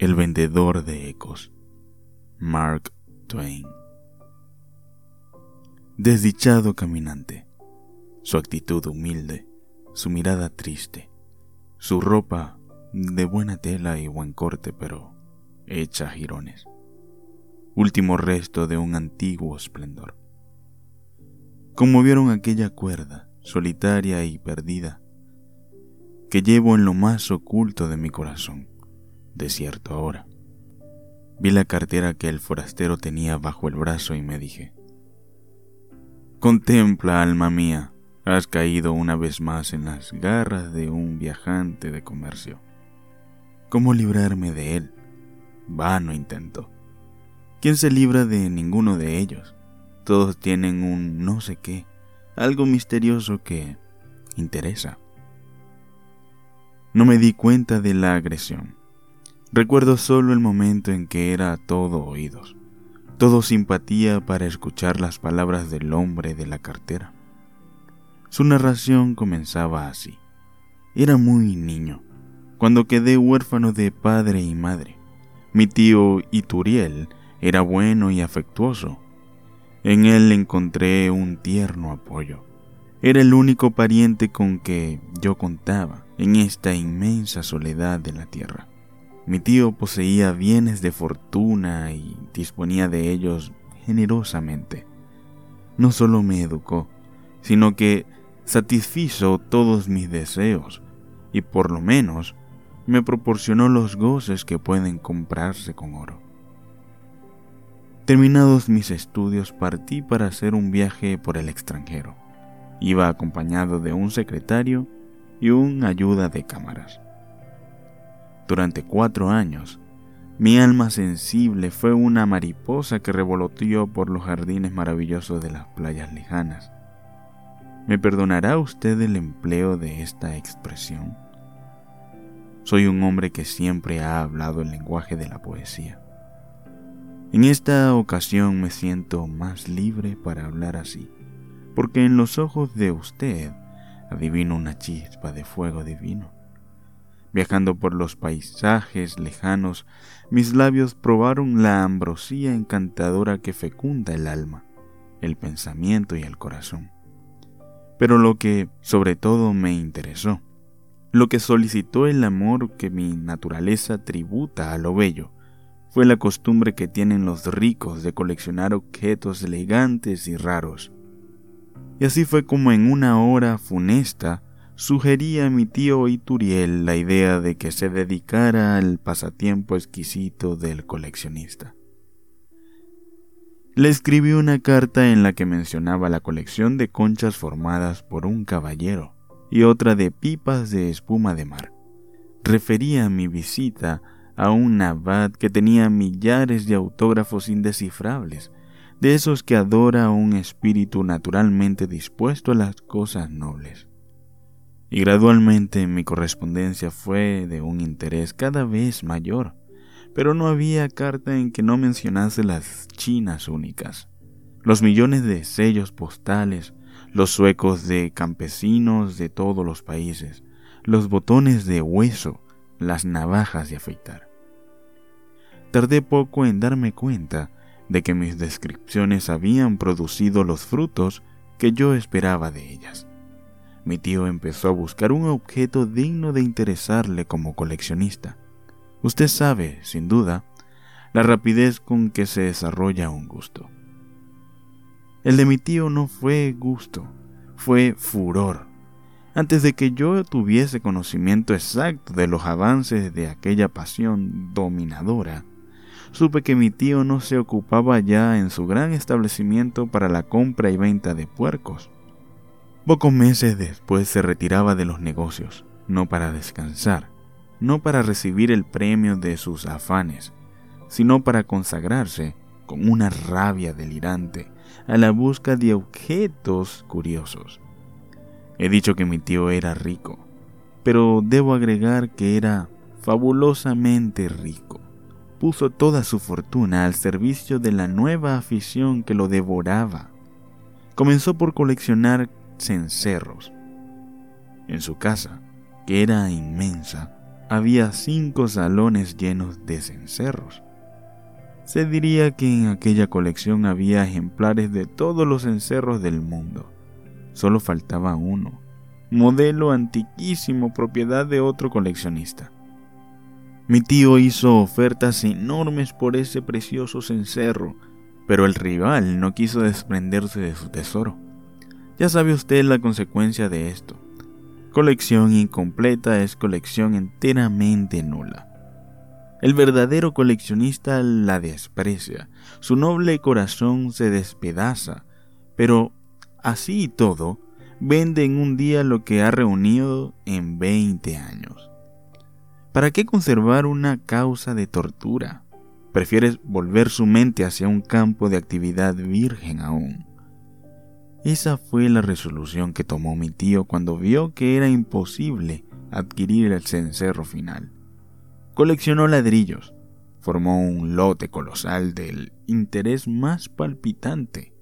El vendedor de ecos. Mark Twain. Desdichado caminante. Su actitud humilde, su mirada triste, su ropa de buena tela y buen corte, pero hecha jirones. Último resto de un antiguo esplendor. Conmovieron aquella cuerda, solitaria y perdida, que llevo en lo más oculto de mi corazón desierto ahora. Vi la cartera que el forastero tenía bajo el brazo y me dije, Contempla, alma mía, has caído una vez más en las garras de un viajante de comercio. ¿Cómo librarme de él? Vano intento. ¿Quién se libra de ninguno de ellos? Todos tienen un no sé qué, algo misterioso que interesa. No me di cuenta de la agresión. Recuerdo solo el momento en que era todo oídos, todo simpatía para escuchar las palabras del hombre de la cartera. Su narración comenzaba así. Era muy niño, cuando quedé huérfano de padre y madre. Mi tío Ituriel era bueno y afectuoso. En él encontré un tierno apoyo. Era el único pariente con que yo contaba en esta inmensa soledad de la tierra. Mi tío poseía bienes de fortuna y disponía de ellos generosamente. No solo me educó, sino que satisfizo todos mis deseos y por lo menos me proporcionó los goces que pueden comprarse con oro. Terminados mis estudios partí para hacer un viaje por el extranjero. Iba acompañado de un secretario y un ayuda de cámaras. Durante cuatro años, mi alma sensible fue una mariposa que revoloteó por los jardines maravillosos de las playas lejanas. ¿Me perdonará usted el empleo de esta expresión? Soy un hombre que siempre ha hablado el lenguaje de la poesía. En esta ocasión me siento más libre para hablar así, porque en los ojos de usted adivino una chispa de fuego divino. Viajando por los paisajes lejanos, mis labios probaron la ambrosía encantadora que fecunda el alma, el pensamiento y el corazón. Pero lo que sobre todo me interesó, lo que solicitó el amor que mi naturaleza tributa a lo bello, fue la costumbre que tienen los ricos de coleccionar objetos elegantes y raros. Y así fue como en una hora funesta sugería a mi tío Ituriel la idea de que se dedicara al pasatiempo exquisito del coleccionista. Le escribí una carta en la que mencionaba la colección de conchas formadas por un caballero y otra de pipas de espuma de mar. Refería mi visita a un abad que tenía millares de autógrafos indescifrables, de esos que adora un espíritu naturalmente dispuesto a las cosas nobles. Y gradualmente mi correspondencia fue de un interés cada vez mayor, pero no había carta en que no mencionase las chinas únicas, los millones de sellos postales, los suecos de campesinos de todos los países, los botones de hueso, las navajas de afeitar. Tardé poco en darme cuenta de que mis descripciones habían producido los frutos que yo esperaba de ellas mi tío empezó a buscar un objeto digno de interesarle como coleccionista. Usted sabe, sin duda, la rapidez con que se desarrolla un gusto. El de mi tío no fue gusto, fue furor. Antes de que yo tuviese conocimiento exacto de los avances de aquella pasión dominadora, supe que mi tío no se ocupaba ya en su gran establecimiento para la compra y venta de puercos. Pocos meses después se retiraba de los negocios, no para descansar, no para recibir el premio de sus afanes, sino para consagrarse con una rabia delirante a la busca de objetos curiosos. He dicho que mi tío era rico, pero debo agregar que era fabulosamente rico. Puso toda su fortuna al servicio de la nueva afición que lo devoraba. Comenzó por coleccionar cencerros. En su casa, que era inmensa, había cinco salones llenos de cencerros. Se diría que en aquella colección había ejemplares de todos los cencerros del mundo. Solo faltaba uno, modelo antiquísimo propiedad de otro coleccionista. Mi tío hizo ofertas enormes por ese precioso cencerro, pero el rival no quiso desprenderse de su tesoro. Ya sabe usted la consecuencia de esto. Colección incompleta es colección enteramente nula. El verdadero coleccionista la desprecia, su noble corazón se despedaza, pero así y todo, vende en un día lo que ha reunido en 20 años. ¿Para qué conservar una causa de tortura? Prefieres volver su mente hacia un campo de actividad virgen aún. Esa fue la resolución que tomó mi tío cuando vio que era imposible adquirir el cencerro final. Coleccionó ladrillos, formó un lote colosal del interés más palpitante,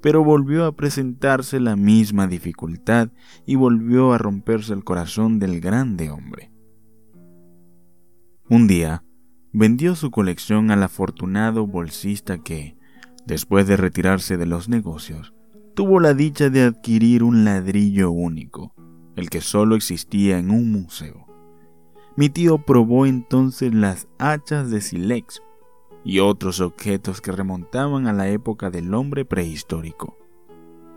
pero volvió a presentarse la misma dificultad y volvió a romperse el corazón del grande hombre. Un día, vendió su colección al afortunado bolsista que, después de retirarse de los negocios, tuvo la dicha de adquirir un ladrillo único, el que solo existía en un museo. Mi tío probó entonces las hachas de silex y otros objetos que remontaban a la época del hombre prehistórico.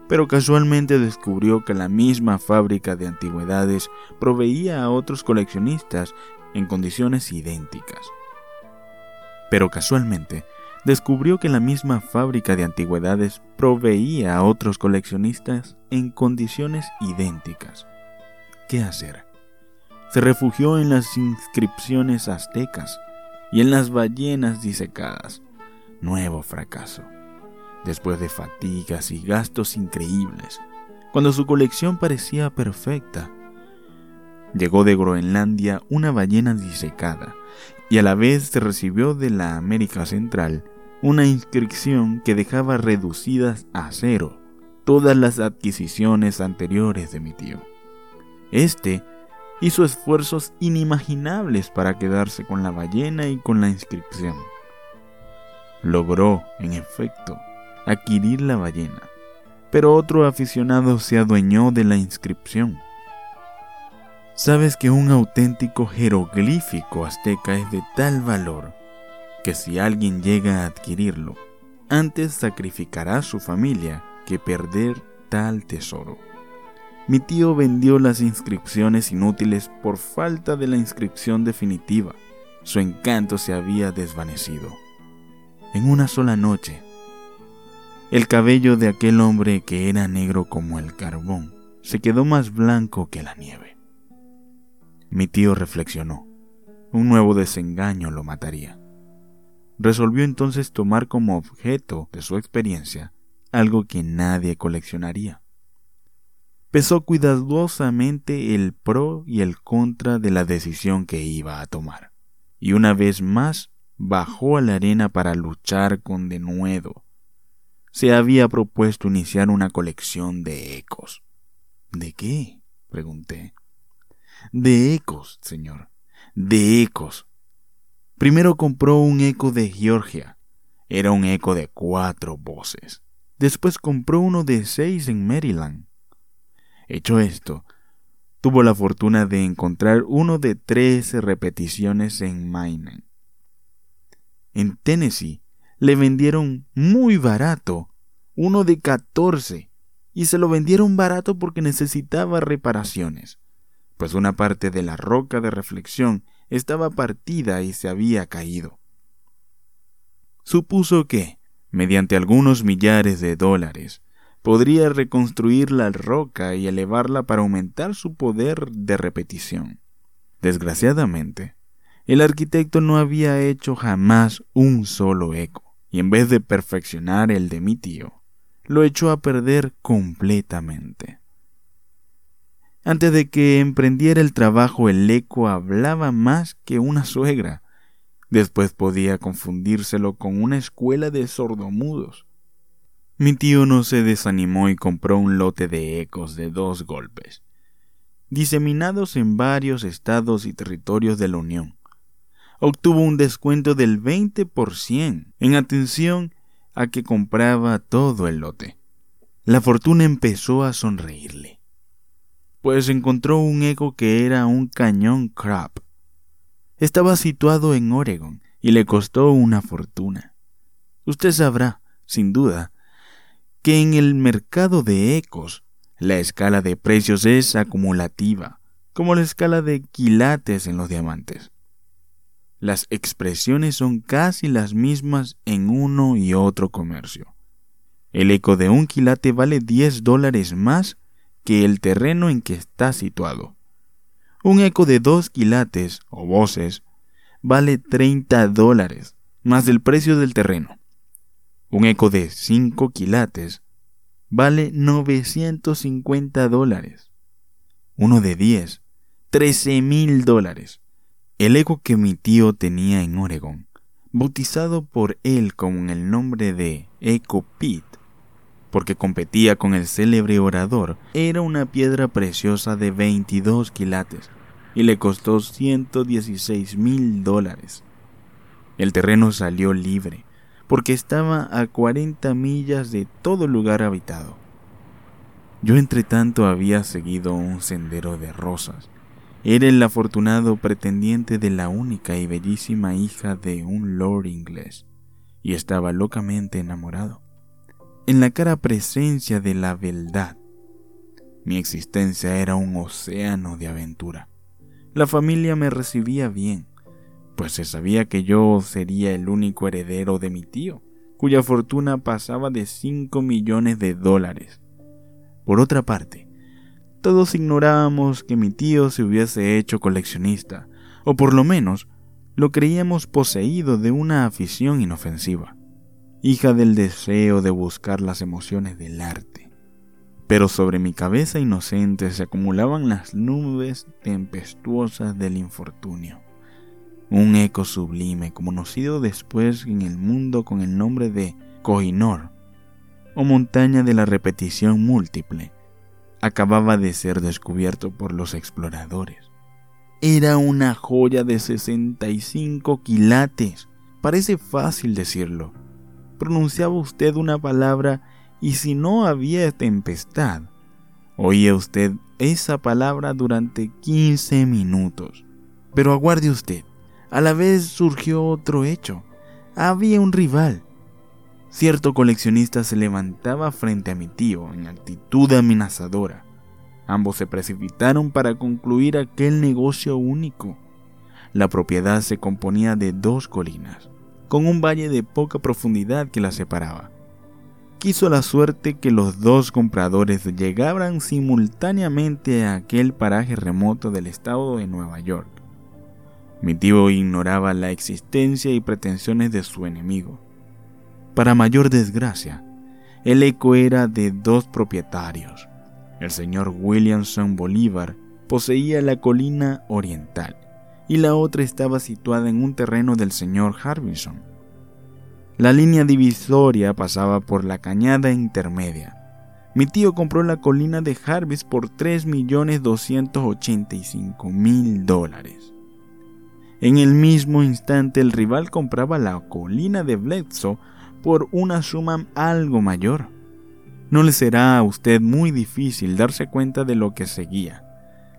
Pero casualmente descubrió que la misma fábrica de antigüedades proveía a otros coleccionistas en condiciones idénticas. Pero casualmente, descubrió que la misma fábrica de antigüedades proveía a otros coleccionistas en condiciones idénticas. ¿Qué hacer? Se refugió en las inscripciones aztecas y en las ballenas disecadas. Nuevo fracaso. Después de fatigas y gastos increíbles, cuando su colección parecía perfecta, Llegó de Groenlandia una ballena disecada y a la vez se recibió de la América Central una inscripción que dejaba reducidas a cero todas las adquisiciones anteriores de mi tío. Este hizo esfuerzos inimaginables para quedarse con la ballena y con la inscripción. Logró, en efecto, adquirir la ballena, pero otro aficionado se adueñó de la inscripción Sabes que un auténtico jeroglífico azteca es de tal valor que si alguien llega a adquirirlo, antes sacrificará a su familia que perder tal tesoro. Mi tío vendió las inscripciones inútiles por falta de la inscripción definitiva. Su encanto se había desvanecido. En una sola noche, el cabello de aquel hombre que era negro como el carbón se quedó más blanco que la nieve. Mi tío reflexionó. Un nuevo desengaño lo mataría. Resolvió entonces tomar como objeto de su experiencia algo que nadie coleccionaría. Pesó cuidadosamente el pro y el contra de la decisión que iba a tomar, y una vez más bajó a la arena para luchar con denuedo. Se había propuesto iniciar una colección de ecos. ¿De qué? pregunté. De ecos, señor, de ecos. Primero compró un eco de Georgia. Era un eco de cuatro voces. Después compró uno de seis en Maryland. Hecho esto, tuvo la fortuna de encontrar uno de trece repeticiones en Maine. En Tennessee le vendieron muy barato uno de catorce y se lo vendieron barato porque necesitaba reparaciones pues una parte de la roca de reflexión estaba partida y se había caído. Supuso que, mediante algunos millares de dólares, podría reconstruir la roca y elevarla para aumentar su poder de repetición. Desgraciadamente, el arquitecto no había hecho jamás un solo eco, y en vez de perfeccionar el de mi tío, lo echó a perder completamente. Antes de que emprendiera el trabajo, el eco hablaba más que una suegra. Después podía confundírselo con una escuela de sordomudos. Mi tío no se desanimó y compró un lote de ecos de dos golpes. diseminados en varios estados y territorios de la Unión. Obtuvo un descuento del 20% en atención a que compraba todo el lote. La fortuna empezó a sonreírle, pues encontró un eco que era un cañón crab. Estaba situado en Oregon y le costó una fortuna. Usted sabrá, sin duda, que en el mercado de ecos la escala de precios es acumulativa, como la escala de quilates en los diamantes. Las expresiones son casi las mismas en uno y otro comercio. El eco de un quilate vale 10 dólares más que el terreno en que está situado. Un eco de dos quilates o voces vale 30 dólares más del precio del terreno. Un eco de 5 quilates vale 950 dólares. Uno de 10, 13 mil dólares. El eco que mi tío tenía en Oregon, bautizado por él con el nombre de Eco Pete, porque competía con el célebre orador, era una piedra preciosa de 22 quilates y le costó 116 mil dólares. El terreno salió libre porque estaba a 40 millas de todo lugar habitado. Yo entre tanto había seguido un sendero de rosas. Era el afortunado pretendiente de la única y bellísima hija de un lord inglés, y estaba locamente enamorado. En la cara presencia de la beldad, mi existencia era un océano de aventura. La familia me recibía bien, pues se sabía que yo sería el único heredero de mi tío, cuya fortuna pasaba de 5 millones de dólares. Por otra parte, todos ignorábamos que mi tío se hubiese hecho coleccionista, o por lo menos lo creíamos poseído de una afición inofensiva, hija del deseo de buscar las emociones del arte. Pero sobre mi cabeza inocente se acumulaban las nubes tempestuosas del infortunio un eco sublime conocido después en el mundo con el nombre de Koinor, o montaña de la repetición múltiple, acababa de ser descubierto por los exploradores. Era una joya de 65 quilates. Parece fácil decirlo. Pronunciaba usted una palabra y si no había tempestad, oía usted esa palabra durante 15 minutos. Pero aguarde usted. A la vez surgió otro hecho. Había un rival. Cierto coleccionista se levantaba frente a mi tío en actitud amenazadora. Ambos se precipitaron para concluir aquel negocio único. La propiedad se componía de dos colinas, con un valle de poca profundidad que la separaba. Quiso la suerte que los dos compradores llegaran simultáneamente a aquel paraje remoto del estado de Nueva York. Mi tío ignoraba la existencia y pretensiones de su enemigo. Para mayor desgracia, el eco era de dos propietarios. El señor Williamson Bolívar poseía la colina oriental y la otra estaba situada en un terreno del señor Harbison. La línea divisoria pasaba por la cañada intermedia. Mi tío compró la colina de Jarvis por 3.285.000 dólares. En el mismo instante el rival compraba la colina de Bledsoe por una suma algo mayor. No le será a usted muy difícil darse cuenta de lo que seguía.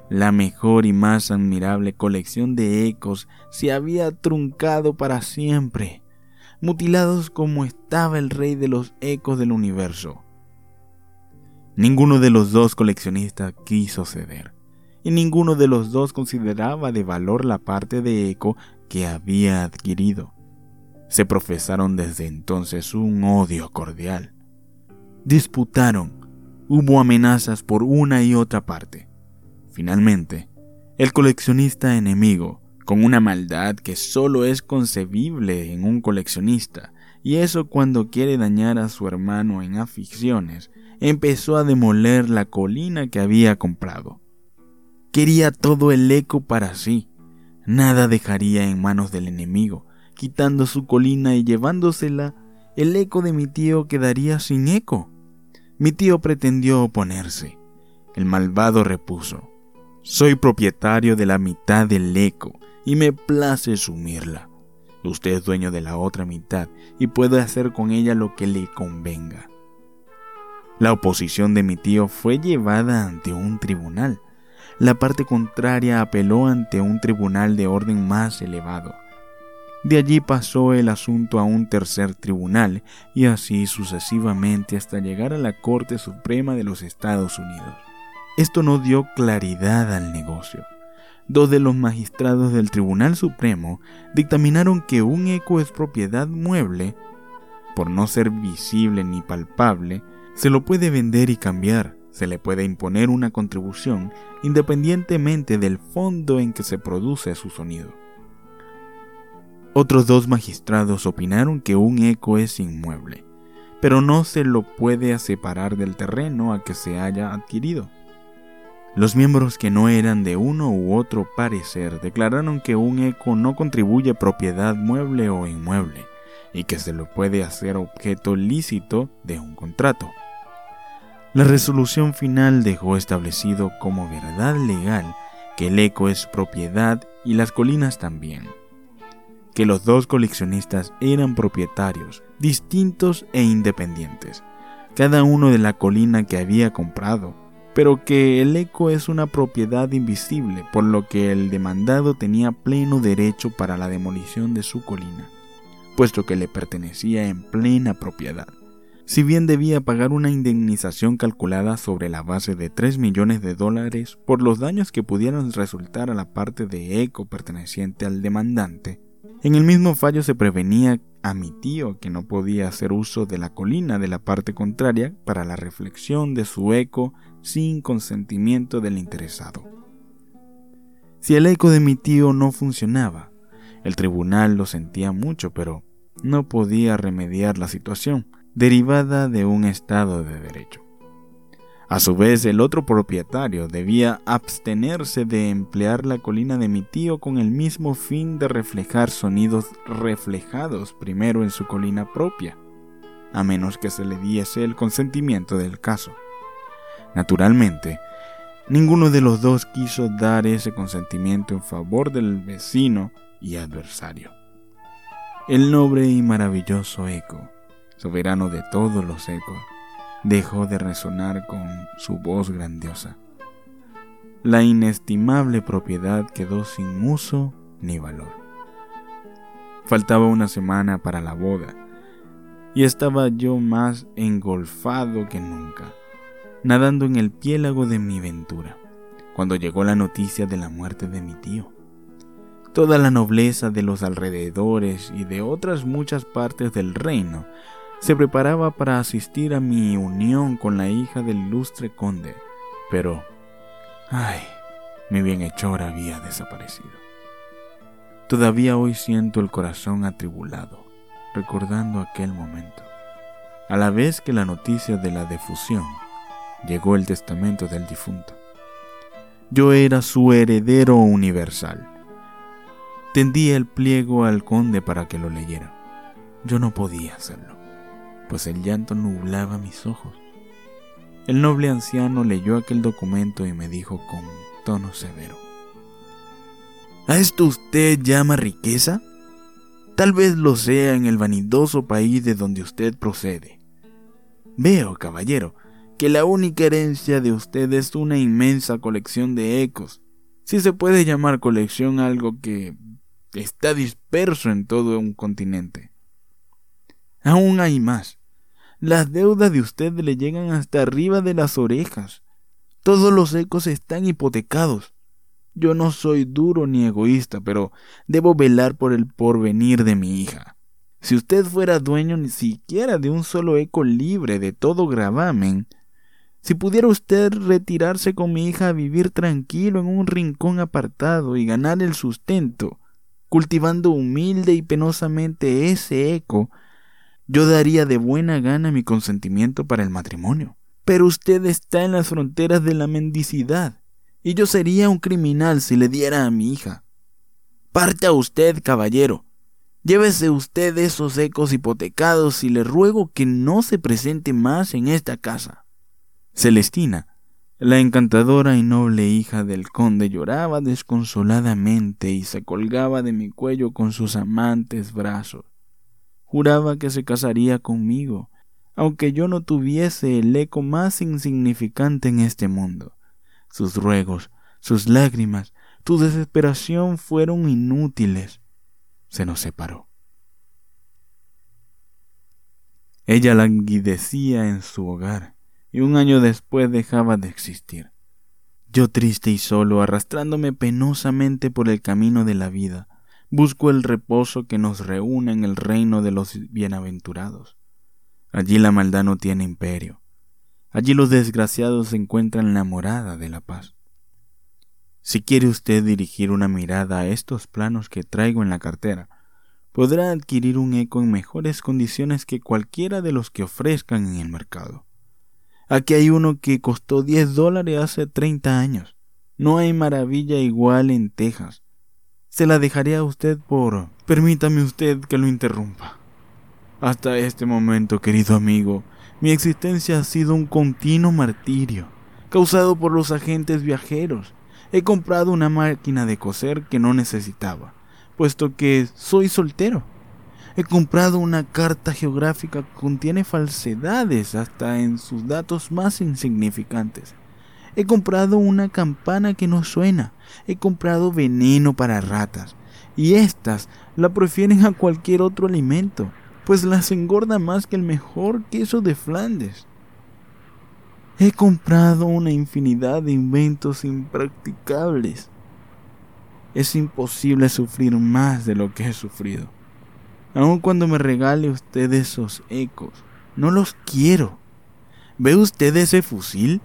La mejor y más admirable colección de ecos se había truncado para siempre, mutilados como estaba el rey de los ecos del universo. Ninguno de los dos coleccionistas quiso ceder y ninguno de los dos consideraba de valor la parte de eco que había adquirido. Se profesaron desde entonces un odio cordial. Disputaron, hubo amenazas por una y otra parte. Finalmente, el coleccionista enemigo, con una maldad que solo es concebible en un coleccionista, y eso cuando quiere dañar a su hermano en aficiones, empezó a demoler la colina que había comprado. Quería todo el eco para sí. Nada dejaría en manos del enemigo. Quitando su colina y llevándosela, el eco de mi tío quedaría sin eco. Mi tío pretendió oponerse. El malvado repuso, Soy propietario de la mitad del eco y me place sumirla. Usted es dueño de la otra mitad y puede hacer con ella lo que le convenga. La oposición de mi tío fue llevada ante un tribunal. La parte contraria apeló ante un tribunal de orden más elevado. De allí pasó el asunto a un tercer tribunal y así sucesivamente hasta llegar a la Corte Suprema de los Estados Unidos. Esto no dio claridad al negocio. Dos de los magistrados del Tribunal Supremo dictaminaron que un eco es propiedad mueble, por no ser visible ni palpable, se lo puede vender y cambiar, se le puede imponer una contribución independientemente del fondo en que se produce su sonido. Otros dos magistrados opinaron que un eco es inmueble, pero no se lo puede separar del terreno a que se haya adquirido. Los miembros que no eran de uno u otro parecer declararon que un eco no contribuye propiedad mueble o inmueble y que se lo puede hacer objeto lícito de un contrato. La resolución final dejó establecido como verdad legal que el eco es propiedad y las colinas también, que los dos coleccionistas eran propietarios distintos e independientes, cada uno de la colina que había comprado, pero que el eco es una propiedad invisible, por lo que el demandado tenía pleno derecho para la demolición de su colina, puesto que le pertenecía en plena propiedad si bien debía pagar una indemnización calculada sobre la base de 3 millones de dólares por los daños que pudieran resultar a la parte de eco perteneciente al demandante. En el mismo fallo se prevenía a mi tío que no podía hacer uso de la colina de la parte contraria para la reflexión de su eco sin consentimiento del interesado. Si el eco de mi tío no funcionaba, el tribunal lo sentía mucho, pero no podía remediar la situación derivada de un Estado de Derecho. A su vez, el otro propietario debía abstenerse de emplear la colina de mi tío con el mismo fin de reflejar sonidos reflejados primero en su colina propia, a menos que se le diese el consentimiento del caso. Naturalmente, ninguno de los dos quiso dar ese consentimiento en favor del vecino y adversario. El noble y maravilloso eco soberano de todos los ecos, dejó de resonar con su voz grandiosa. La inestimable propiedad quedó sin uso ni valor. Faltaba una semana para la boda y estaba yo más engolfado que nunca, nadando en el piélago de mi ventura, cuando llegó la noticia de la muerte de mi tío. Toda la nobleza de los alrededores y de otras muchas partes del reino se preparaba para asistir a mi unión con la hija del ilustre conde, pero, ay, mi bienhechor había desaparecido. Todavía hoy siento el corazón atribulado, recordando aquel momento. A la vez que la noticia de la defusión, llegó el testamento del difunto. Yo era su heredero universal. Tendí el pliego al conde para que lo leyera. Yo no podía hacerlo pues el llanto nublaba mis ojos. El noble anciano leyó aquel documento y me dijo con tono severo. ¿A esto usted llama riqueza? Tal vez lo sea en el vanidoso país de donde usted procede. Veo, caballero, que la única herencia de usted es una inmensa colección de ecos, si se puede llamar colección algo que está disperso en todo un continente. Aún hay más. Las deudas de usted le llegan hasta arriba de las orejas. Todos los ecos están hipotecados. Yo no soy duro ni egoísta, pero debo velar por el porvenir de mi hija. Si usted fuera dueño ni siquiera de un solo eco libre de todo gravamen, si pudiera usted retirarse con mi hija a vivir tranquilo en un rincón apartado y ganar el sustento, cultivando humilde y penosamente ese eco, yo daría de buena gana mi consentimiento para el matrimonio. Pero usted está en las fronteras de la mendicidad, y yo sería un criminal si le diera a mi hija. Parta usted, caballero. Llévese usted esos ecos hipotecados y le ruego que no se presente más en esta casa. Celestina, La encantadora y noble hija del conde lloraba desconsoladamente y se colgaba de mi cuello con sus amantes brazos. Juraba que se casaría conmigo, aunque yo no tuviese el eco más insignificante en este mundo. Sus ruegos, sus lágrimas, tu desesperación fueron inútiles. Se nos separó. Ella languidecía en su hogar y un año después dejaba de existir. Yo triste y solo, arrastrándome penosamente por el camino de la vida, busco el reposo que nos reúne en el reino de los bienaventurados. Allí la maldad no tiene imperio. Allí los desgraciados encuentran la morada de la paz. Si quiere usted dirigir una mirada a estos planos que traigo en la cartera, podrá adquirir un eco en mejores condiciones que cualquiera de los que ofrezcan en el mercado. Aquí hay uno que costó 10 dólares hace 30 años. No hay maravilla igual en Texas. Se la dejaré a usted por... Permítame usted que lo interrumpa. Hasta este momento, querido amigo, mi existencia ha sido un continuo martirio, causado por los agentes viajeros He comprado una máquina de coser que no necesitaba, puesto que soy soltero. He comprado una carta geográfica que contiene falsedades hasta en sus datos más insignificantes. He comprado una campana que no suena. He comprado veneno para ratas. Y éstas la prefieren a cualquier otro alimento, pues las engorda más que el mejor queso de Flandes. He comprado una infinidad de inventos impracticables. Es imposible sufrir más de lo que he sufrido. Aun cuando me regale usted esos ecos, no los quiero. ¿Ve usted ese fusil?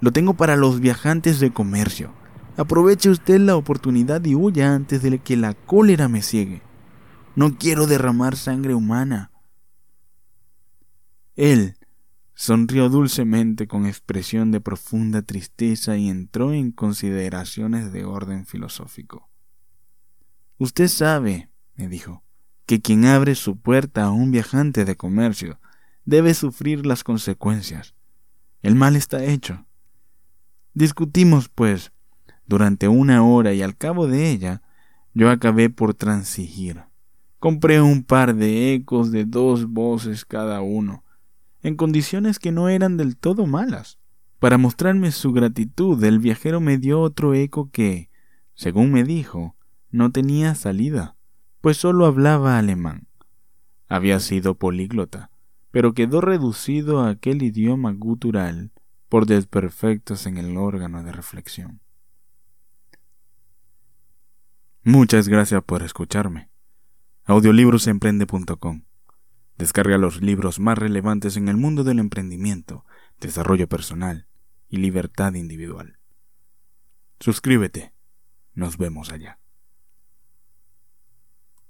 Lo tengo para los viajantes de comercio. Aproveche usted la oportunidad y huya antes de que la cólera me ciegue. No quiero derramar sangre humana. Él Sonrió dulcemente con expresión de profunda tristeza y entró en consideraciones de orden filosófico. Usted sabe, me dijo, que quien abre su puerta a un viajante de comercio debe sufrir las consecuencias. El mal está hecho. Discutimos, pues, durante una hora y al cabo de ella yo acabé por transigir. Compré un par de ecos de dos voces cada uno, en condiciones que no eran del todo malas. Para mostrarme su gratitud, el viajero me dio otro eco que, según me dijo, no tenía salida, pues solo hablaba alemán. Había sido políglota, pero quedó reducido a aquel idioma gutural por desperfectos en el órgano de reflexión. Muchas gracias por escucharme. Audiolibrosemprende.com Descarga los libros más relevantes en el mundo del emprendimiento, desarrollo personal y libertad individual. Suscríbete. Nos vemos allá.